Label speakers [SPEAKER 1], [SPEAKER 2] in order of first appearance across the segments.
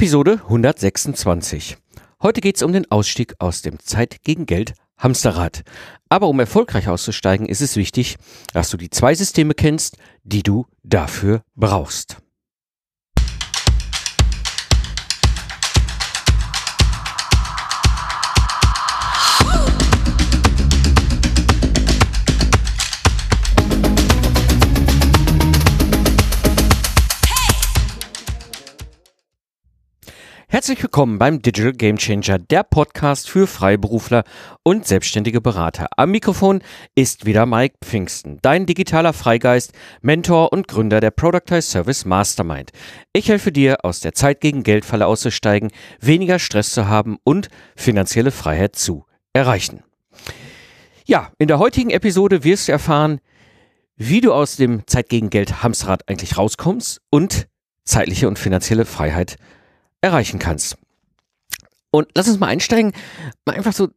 [SPEAKER 1] Episode 126. Heute geht es um den Ausstieg aus dem Zeit gegen Geld Hamsterrad. Aber um erfolgreich auszusteigen, ist es wichtig, dass du die zwei Systeme kennst, die du dafür brauchst. Herzlich willkommen beim Digital Game Changer, der Podcast für Freiberufler und selbstständige Berater. Am Mikrofon ist wieder Mike Pfingsten, dein digitaler Freigeist, Mentor und Gründer der Productize Service Mastermind. Ich helfe dir, aus der Zeit gegen Geldfalle auszusteigen, weniger Stress zu haben und finanzielle Freiheit zu erreichen. Ja, in der heutigen Episode wirst du erfahren, wie du aus dem Zeit gegen Geld Hamsterrad eigentlich rauskommst und zeitliche und finanzielle Freiheit erreichen kannst. Und lass uns mal einsteigen. Mal einfach so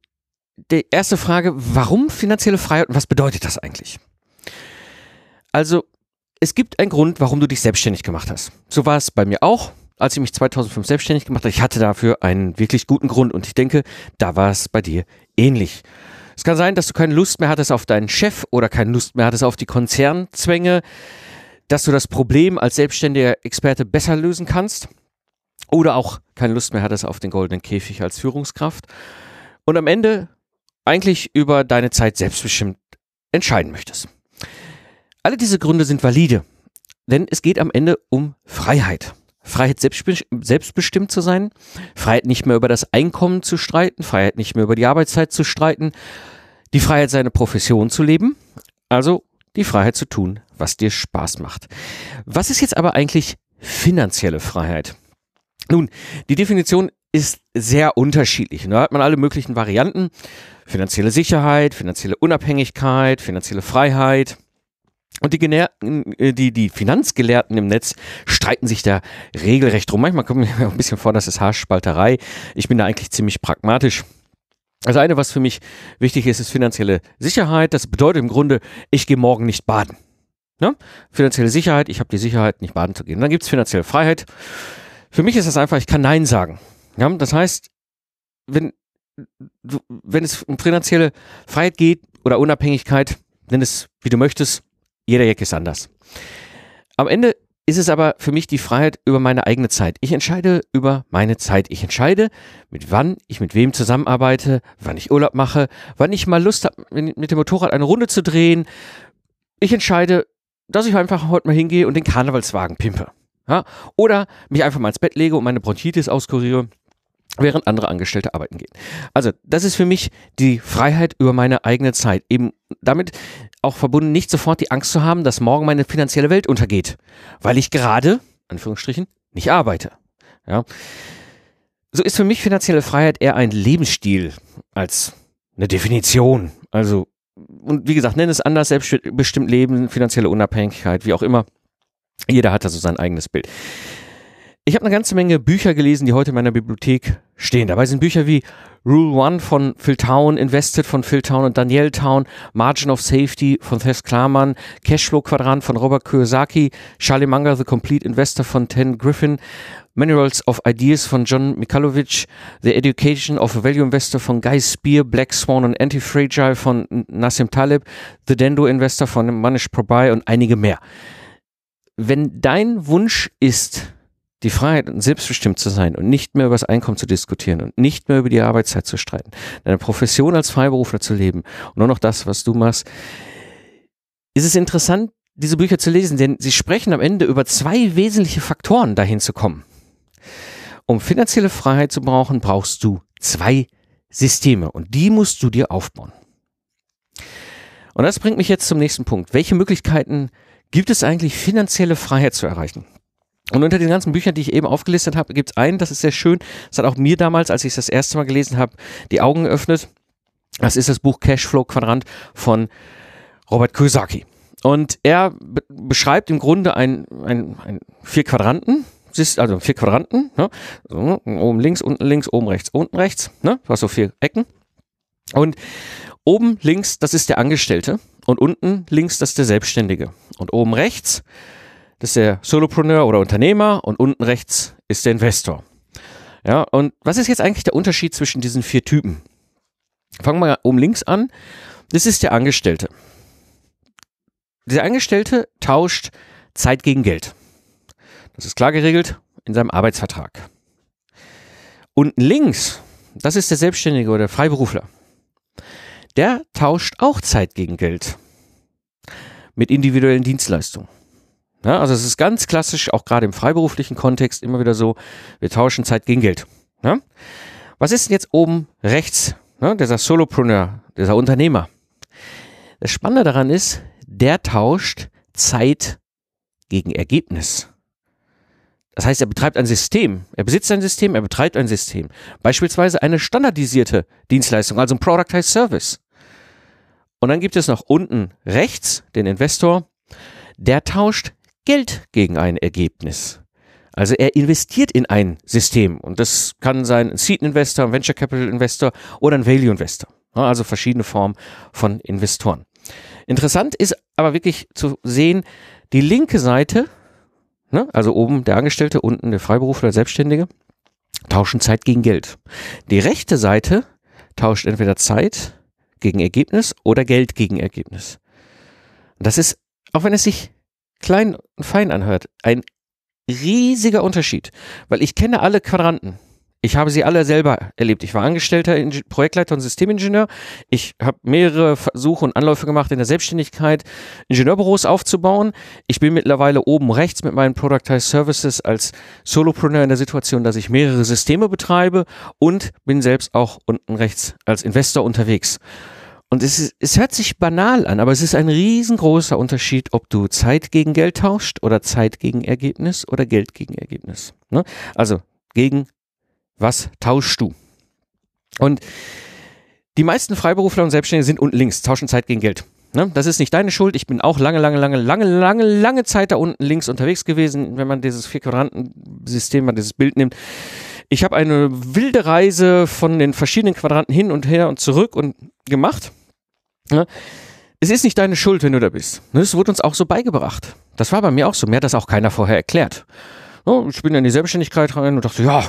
[SPEAKER 1] die erste Frage, warum finanzielle Freiheit und was bedeutet das eigentlich? Also, es gibt einen Grund, warum du dich selbstständig gemacht hast. So war es bei mir auch, als ich mich 2005 selbstständig gemacht habe. Ich hatte dafür einen wirklich guten Grund und ich denke, da war es bei dir ähnlich. Es kann sein, dass du keine Lust mehr hattest auf deinen Chef oder keine Lust mehr hattest auf die Konzernzwänge, dass du das Problem als selbstständiger Experte besser lösen kannst oder auch keine Lust mehr hattest auf den goldenen Käfig als Führungskraft und am Ende eigentlich über deine Zeit selbstbestimmt entscheiden möchtest. Alle diese Gründe sind valide, denn es geht am Ende um Freiheit. Freiheit selbstbestimmt zu sein, Freiheit nicht mehr über das Einkommen zu streiten, Freiheit nicht mehr über die Arbeitszeit zu streiten, die Freiheit seine Profession zu leben, also die Freiheit zu tun, was dir Spaß macht. Was ist jetzt aber eigentlich finanzielle Freiheit? Nun, die Definition ist sehr unterschiedlich. Da hat man alle möglichen Varianten. Finanzielle Sicherheit, finanzielle Unabhängigkeit, finanzielle Freiheit. Und die, äh, die, die Finanzgelehrten im Netz streiten sich da regelrecht drum. Manchmal kommt mir ein bisschen vor, das ist Haarspalterei. Ich bin da eigentlich ziemlich pragmatisch. Das eine, was für mich wichtig ist, ist finanzielle Sicherheit. Das bedeutet im Grunde, ich gehe morgen nicht baden. Ne? Finanzielle Sicherheit, ich habe die Sicherheit, nicht baden zu gehen. Dann gibt's finanzielle Freiheit. Für mich ist das einfach, ich kann Nein sagen. Ja, das heißt, wenn, wenn es um finanzielle Freiheit geht oder Unabhängigkeit, nenn es wie du möchtest, jeder Jack ist anders. Am Ende ist es aber für mich die Freiheit über meine eigene Zeit. Ich entscheide über meine Zeit. Ich entscheide, mit wann ich mit wem zusammenarbeite, wann ich Urlaub mache, wann ich mal Lust habe, mit dem Motorrad eine Runde zu drehen. Ich entscheide, dass ich einfach heute mal hingehe und den Karnevalswagen pimpe. Ja? Oder mich einfach mal ins Bett lege und meine Bronchitis auskuriere während andere Angestellte arbeiten gehen. Also, das ist für mich die Freiheit über meine eigene Zeit. Eben damit auch verbunden, nicht sofort die Angst zu haben, dass morgen meine finanzielle Welt untergeht, weil ich gerade, Anführungsstrichen, nicht arbeite. Ja. So ist für mich finanzielle Freiheit eher ein Lebensstil als eine Definition. Also, und wie gesagt, nenne es anders, selbstbestimmt Leben, finanzielle Unabhängigkeit, wie auch immer. Jeder hat da so sein eigenes Bild. Ich habe eine ganze Menge Bücher gelesen, die heute in meiner Bibliothek stehen. Dabei sind Bücher wie Rule One von Phil Town, Invested von Phil Town und Danielle Town, Margin of Safety von Thess Klarmann, Cashflow Quadrant von Robert Kiyosaki, Charlie Munger, The Complete Investor von Ten Griffin, Manuals of Ideas von John Mikhailovich, The Education of a Value Investor von Guy Spear, Black Swan und Anti-Fragile von Nassim Taleb, The Dendo Investor von Manish Prabhai und einige mehr wenn dein Wunsch ist, die Freiheit und selbstbestimmt zu sein und nicht mehr über das Einkommen zu diskutieren und nicht mehr über die Arbeitszeit zu streiten, deine Profession als Freiberufler zu leben und nur noch das, was du machst, ist es interessant, diese Bücher zu lesen, denn sie sprechen am Ende über zwei wesentliche Faktoren, dahin zu kommen. Um finanzielle Freiheit zu brauchen, brauchst du zwei Systeme und die musst du dir aufbauen. Und das bringt mich jetzt zum nächsten Punkt. Welche Möglichkeiten gibt es eigentlich finanzielle Freiheit zu erreichen? Und unter den ganzen Büchern, die ich eben aufgelistet habe, gibt es einen, das ist sehr schön. Das hat auch mir damals, als ich es das erste Mal gelesen habe, die Augen geöffnet. Das ist das Buch Cashflow Quadrant von Robert Kiyosaki. Und er be beschreibt im Grunde ein, ein, ein vier Quadranten, also vier Quadranten, ne? so, oben links, unten links, oben rechts, unten rechts, ne? Du hast so vier Ecken. Und oben links, das ist der Angestellte und unten links, das ist der Selbstständige. Und oben rechts, das ist der Solopreneur oder Unternehmer und unten rechts ist der Investor. Ja, und was ist jetzt eigentlich der Unterschied zwischen diesen vier Typen? Fangen wir oben links an. Das ist der Angestellte. Dieser Angestellte tauscht Zeit gegen Geld. Das ist klar geregelt in seinem Arbeitsvertrag. Unten links, das ist der Selbstständige oder der Freiberufler. Der tauscht auch Zeit gegen Geld mit individuellen Dienstleistungen. Ja, also es ist ganz klassisch, auch gerade im freiberuflichen Kontext immer wieder so, wir tauschen Zeit gegen Geld. Ja? Was ist denn jetzt oben rechts? Ja, dieser Solopreneur, dieser Unternehmer. Das Spannende daran ist, der tauscht Zeit gegen Ergebnis. Das heißt, er betreibt ein System. Er besitzt ein System, er betreibt ein System. Beispielsweise eine standardisierte Dienstleistung, also ein Productized Service. Und dann gibt es noch unten rechts den Investor, der tauscht Geld gegen ein Ergebnis. Also er investiert in ein System und das kann sein ein Seed Investor, ein Venture Capital Investor oder ein Value Investor. Also verschiedene Formen von Investoren. Interessant ist aber wirklich zu sehen, die linke Seite, ne, also oben der Angestellte, unten der Freiberufler, Selbstständige, tauschen Zeit gegen Geld. Die rechte Seite tauscht entweder Zeit gegen Ergebnis oder Geld gegen Ergebnis. Und das ist, auch wenn es sich klein und fein anhört, ein riesiger Unterschied, weil ich kenne alle Quadranten. Ich habe sie alle selber erlebt. Ich war Angestellter, Projektleiter und Systemingenieur. Ich habe mehrere Versuche und Anläufe gemacht in der Selbstständigkeit, Ingenieurbüros aufzubauen. Ich bin mittlerweile oben rechts mit meinen Productized Services als Solopreneur in der Situation, dass ich mehrere Systeme betreibe und bin selbst auch unten rechts als Investor unterwegs. Und es, ist, es hört sich banal an, aber es ist ein riesengroßer Unterschied, ob du Zeit gegen Geld tauscht oder Zeit gegen Ergebnis oder Geld gegen Ergebnis. Ne? Also gegen was tauschst du? Und die meisten Freiberufler und Selbstständige sind unten links, tauschen Zeit gegen Geld. Ne? Das ist nicht deine Schuld. Ich bin auch lange, lange, lange, lange, lange, lange Zeit da unten links unterwegs gewesen, wenn man dieses Vier-Quadranten-System, dieses Bild nimmt. Ich habe eine wilde Reise von den verschiedenen Quadranten hin und her und zurück und gemacht. Ne? Es ist nicht deine Schuld, wenn du da bist. Das ne? wurde uns auch so beigebracht. Das war bei mir auch so. Mir hat das auch keiner vorher erklärt. Ne? Ich bin in die Selbstständigkeit rein und dachte, ja,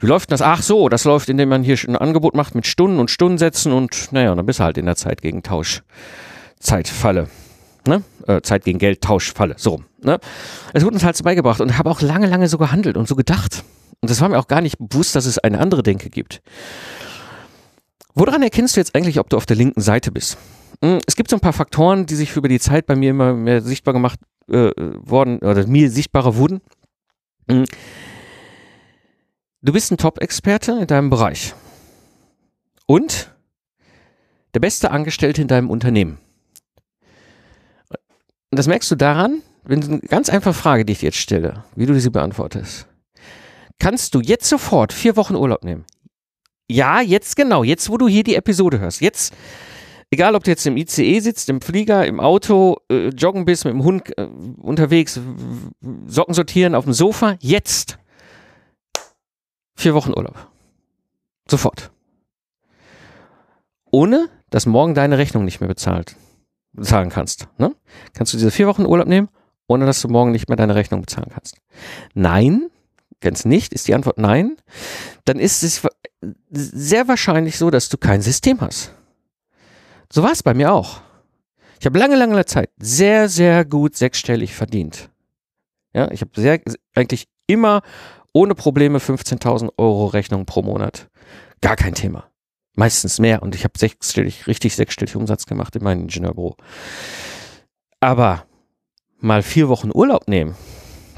[SPEAKER 1] wie läuft das? Ach so, das läuft, indem man hier ein Angebot macht mit Stunden und Stundensätzen und naja, dann bist du halt in der Zeit gegen Tausch. Zeitfalle. Ne? Äh, Zeit gegen Geld, Tauschfalle. So. Ne? Es wurde uns halt so beigebracht und habe auch lange, lange so gehandelt und so gedacht. Und das war mir auch gar nicht bewusst, dass es eine andere Denke gibt. Woran erkennst du jetzt eigentlich, ob du auf der linken Seite bist? Hm, es gibt so ein paar Faktoren, die sich über die Zeit bei mir immer mehr sichtbar gemacht äh, worden oder mir sichtbarer wurden. Du bist ein Top-Experte in deinem Bereich und der beste Angestellte in deinem Unternehmen. Und das merkst du daran, wenn du eine ganz einfache Frage, die ich dir jetzt stelle, wie du sie beantwortest. Kannst du jetzt sofort vier Wochen Urlaub nehmen? Ja, jetzt genau, jetzt wo du hier die Episode hörst. Jetzt, egal ob du jetzt im ICE sitzt, im Flieger, im Auto, äh, joggen bist, mit dem Hund äh, unterwegs, Socken sortieren auf dem Sofa, jetzt vier Wochen Urlaub. Sofort. Ohne, dass morgen deine Rechnung nicht mehr bezahlt, bezahlen kannst. Ne? Kannst du diese vier Wochen Urlaub nehmen, ohne dass du morgen nicht mehr deine Rechnung bezahlen kannst. Nein, ganz nicht, ist die Antwort nein, dann ist es sehr wahrscheinlich so, dass du kein System hast. So war es bei mir auch. Ich habe lange, lange Zeit sehr, sehr gut sechsstellig verdient. Ja, ich habe sehr, eigentlich immer ohne Probleme 15.000 Euro Rechnung pro Monat. Gar kein Thema. Meistens mehr und ich habe sechsstellig, richtig sechsstellig Umsatz gemacht in meinem Ingenieurbüro. Aber mal vier Wochen Urlaub nehmen,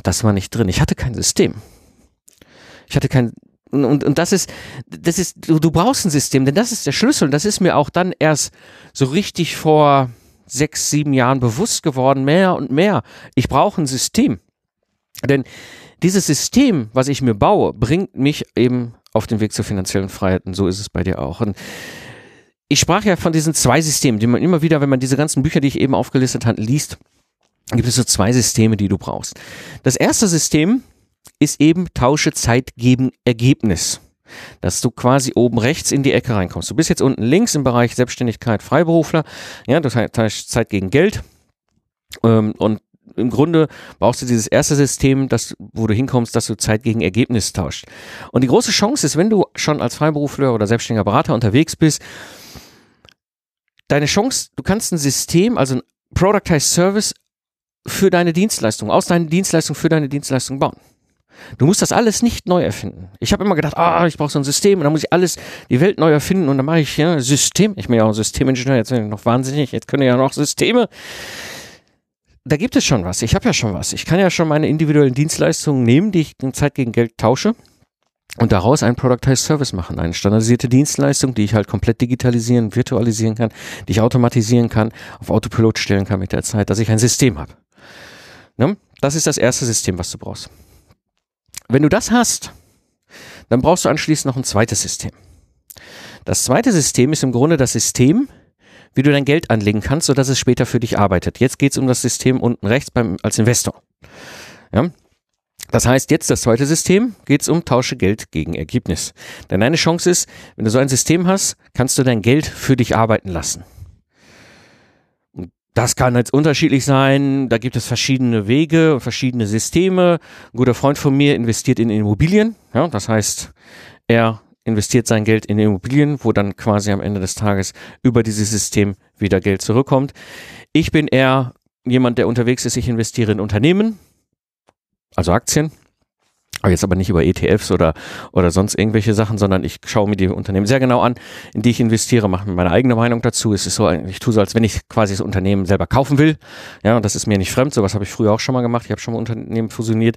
[SPEAKER 1] das war nicht drin. Ich hatte kein System. Ich hatte kein und, und das ist, das ist, du, du brauchst ein System, denn das ist der Schlüssel. Und das ist mir auch dann erst so richtig vor sechs, sieben Jahren bewusst geworden, mehr und mehr. Ich brauche ein System. Denn dieses System, was ich mir baue, bringt mich eben auf den Weg zur finanziellen Freiheit. Und so ist es bei dir auch. Und ich sprach ja von diesen zwei Systemen, die man immer wieder, wenn man diese ganzen Bücher, die ich eben aufgelistet habe, liest, gibt es so zwei Systeme, die du brauchst. Das erste System ist eben tausche Zeit gegen Ergebnis. Dass du quasi oben rechts in die Ecke reinkommst. Du bist jetzt unten links im Bereich Selbstständigkeit, Freiberufler. Ja, das heißt Zeit gegen Geld. Ähm, und im Grunde brauchst du dieses erste System, das, wo du hinkommst, dass du Zeit gegen Ergebnis tauscht. Und die große Chance ist, wenn du schon als Freiberufler oder selbstständiger Berater unterwegs bist, deine Chance, du kannst ein System, also ein Productized Service für deine Dienstleistung, aus deiner Dienstleistung für deine Dienstleistung bauen. Du musst das alles nicht neu erfinden. Ich habe immer gedacht, ah, ich brauche so ein System und dann muss ich alles, die Welt neu erfinden und dann mache ich ja System. Ich bin ja auch ein Systemingenieur, jetzt bin ich noch wahnsinnig, jetzt können ja noch Systeme. Da gibt es schon was. Ich habe ja schon was. Ich kann ja schon meine individuellen Dienstleistungen nehmen, die ich in Zeit gegen Geld tausche und daraus einen Productized Service machen, eine standardisierte Dienstleistung, die ich halt komplett digitalisieren, virtualisieren kann, die ich automatisieren kann, auf Autopilot stellen kann mit der Zeit, dass ich ein System habe. Ne? Das ist das erste System, was du brauchst. Wenn du das hast, dann brauchst du anschließend noch ein zweites System. Das zweite System ist im Grunde das System, wie du dein Geld anlegen kannst, sodass es später für dich arbeitet. Jetzt geht es um das System unten rechts beim, als Investor. Ja? Das heißt, jetzt das zweite System geht es um Tausche Geld gegen Ergebnis. Denn eine Chance ist, wenn du so ein System hast, kannst du dein Geld für dich arbeiten lassen. Das kann jetzt unterschiedlich sein. Da gibt es verschiedene Wege und verschiedene Systeme. Ein guter Freund von mir investiert in Immobilien. Ja, das heißt, er investiert sein Geld in Immobilien, wo dann quasi am Ende des Tages über dieses System wieder Geld zurückkommt. Ich bin eher jemand, der unterwegs ist. Ich investiere in Unternehmen, also Aktien. Aber jetzt aber nicht über ETFs oder, oder sonst irgendwelche Sachen, sondern ich schaue mir die Unternehmen sehr genau an, in die ich investiere, mache mir meine eigene Meinung dazu. Es ist so, ich tue so, als wenn ich quasi das Unternehmen selber kaufen will. Ja, und das ist mir nicht fremd. Sowas habe ich früher auch schon mal gemacht. Ich habe schon mal Unternehmen fusioniert.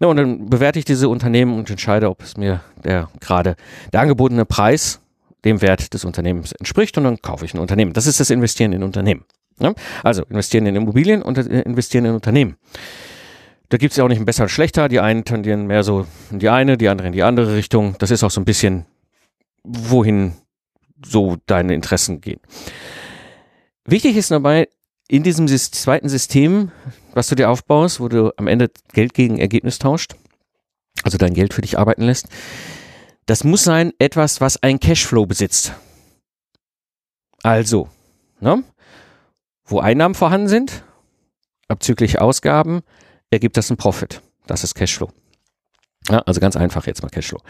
[SPEAKER 1] Ja, und dann bewerte ich diese Unternehmen und entscheide, ob es mir der gerade der angebotene Preis dem Wert des Unternehmens entspricht und dann kaufe ich ein Unternehmen. Das ist das Investieren in Unternehmen. Ja? Also investieren in Immobilien und investieren in Unternehmen. Da gibt es ja auch nicht ein besser und schlechter. Die einen tendieren mehr so in die eine, die anderen in die andere Richtung. Das ist auch so ein bisschen, wohin so deine Interessen gehen. Wichtig ist dabei, in diesem zweiten System, was du dir aufbaust, wo du am Ende Geld gegen Ergebnis tauscht, also dein Geld für dich arbeiten lässt, das muss sein etwas, was ein Cashflow besitzt. Also, ne? wo Einnahmen vorhanden sind, abzüglich Ausgaben, ergibt das einen Profit. Das ist Cashflow. Ja, also ganz einfach jetzt mal Cashflow.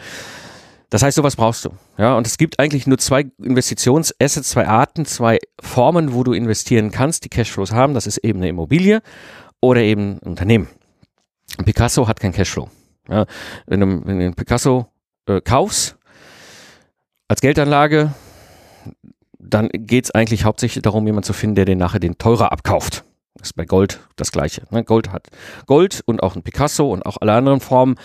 [SPEAKER 1] Das heißt, sowas brauchst du. Ja, und es gibt eigentlich nur zwei Investitionsassets, zwei Arten, zwei Formen, wo du investieren kannst, die Cashflows haben. Das ist eben eine Immobilie oder eben ein Unternehmen. Picasso hat kein Cashflow. Ja, wenn, du, wenn du einen Picasso äh, kaufst als Geldanlage, dann geht es eigentlich hauptsächlich darum, jemanden zu finden, der den nachher den teurer abkauft. Das ist bei Gold das Gleiche. Ne? Gold hat Gold und auch ein Picasso und auch alle anderen Formen,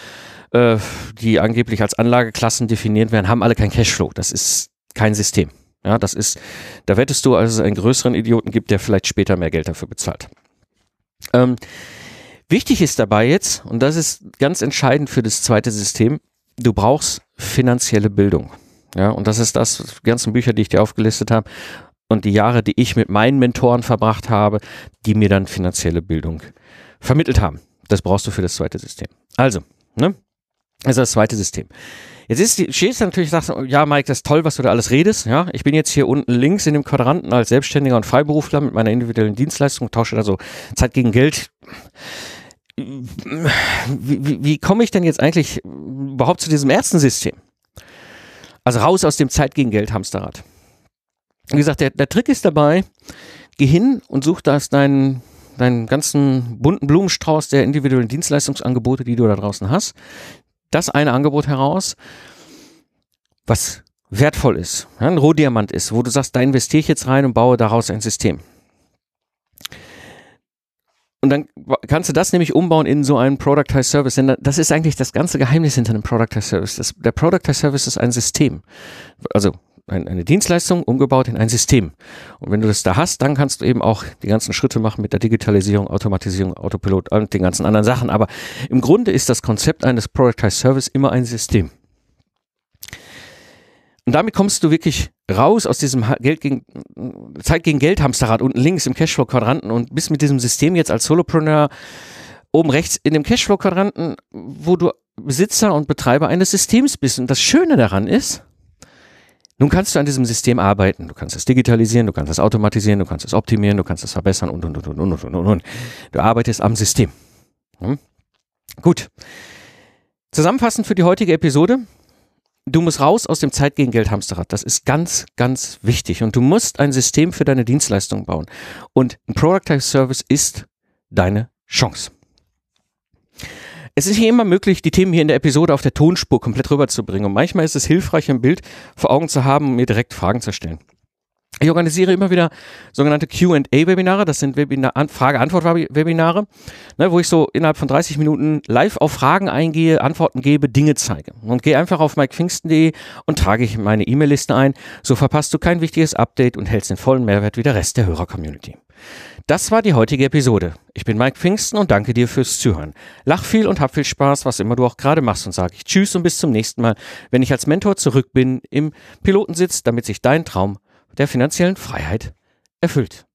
[SPEAKER 1] äh, die angeblich als Anlageklassen definiert werden, haben alle kein Cashflow. Das ist kein System. Ja, das ist, da wettest du, als es einen größeren Idioten gibt, der vielleicht später mehr Geld dafür bezahlt. Ähm, wichtig ist dabei jetzt, und das ist ganz entscheidend für das zweite System, du brauchst finanzielle Bildung. Ja, und das ist das, die ganzen Bücher, die ich dir aufgelistet habe, und die Jahre, die ich mit meinen Mentoren verbracht habe, die mir dann finanzielle Bildung vermittelt haben. Das brauchst du für das zweite System. Also, ne? Das ist das zweite System. Jetzt ist die, stehst natürlich sagst, ja, Mike, das ist toll, was du da alles redest. Ja, ich bin jetzt hier unten links in dem Quadranten als Selbstständiger und Freiberufler mit meiner individuellen Dienstleistung, tausche also Zeit gegen Geld. Wie, wie, wie komme ich denn jetzt eigentlich überhaupt zu diesem ersten System? Also raus aus dem Zeit gegen Geld Hamsterrad. Wie gesagt, der, der Trick ist dabei, geh hin und such das deinen, deinen ganzen bunten Blumenstrauß der individuellen Dienstleistungsangebote, die du da draußen hast. Das eine Angebot heraus, was wertvoll ist, ein Rohdiamant ist, wo du sagst, da investiere ich jetzt rein und baue daraus ein System. Und dann kannst du das nämlich umbauen in so einen Productized Service. Denn das ist eigentlich das ganze Geheimnis hinter einem Productized Service. Das, der Productized Service ist ein System. Also eine Dienstleistung umgebaut in ein System. Und wenn du das da hast, dann kannst du eben auch die ganzen Schritte machen mit der Digitalisierung, Automatisierung, Autopilot und den ganzen anderen Sachen. Aber im Grunde ist das Konzept eines Productized Service immer ein System. Und damit kommst du wirklich raus aus diesem Geld gegen, Zeit gegen Geld Hamsterrad unten links im Cashflow-Quadranten und bist mit diesem System jetzt als Solopreneur oben rechts in dem Nun kannst du an diesem System arbeiten. Du kannst es digitalisieren, du kannst es automatisieren, du kannst es optimieren, du kannst es verbessern und, und, und, und, und, und, und. Du arbeitest am System. Hm? Gut. Zusammenfassend für die heutige Episode. Du musst raus aus dem Zeit gegen Geld Hamsterrad. Das ist ganz, ganz wichtig. Und du musst ein System für deine Dienstleistung bauen. Und ein Productive Service ist deine Chance. Es ist nicht immer möglich, die Themen hier in der Episode auf der Tonspur komplett rüberzubringen. Und manchmal ist es hilfreich, ein Bild vor Augen zu haben, um mir direkt Fragen zu stellen. Ich organisiere immer wieder sogenannte QA-Webinare, das sind Frage-Antwort-Webinare, ne, wo ich so innerhalb von 30 Minuten live auf Fragen eingehe, Antworten gebe, Dinge zeige. Und gehe einfach auf mikepfingsten.de und trage ich meine E-Mail-Liste ein. So verpasst du kein wichtiges Update und hältst den vollen Mehrwert wie der Rest der Hörer-Community. Das war die heutige Episode. Ich bin Mike Pfingsten und danke dir fürs Zuhören. Lach viel und hab viel Spaß, was immer du auch gerade machst und sage ich Tschüss und bis zum nächsten Mal, wenn ich als Mentor zurück bin im Pilotensitz, damit sich dein Traum der finanziellen Freiheit erfüllt.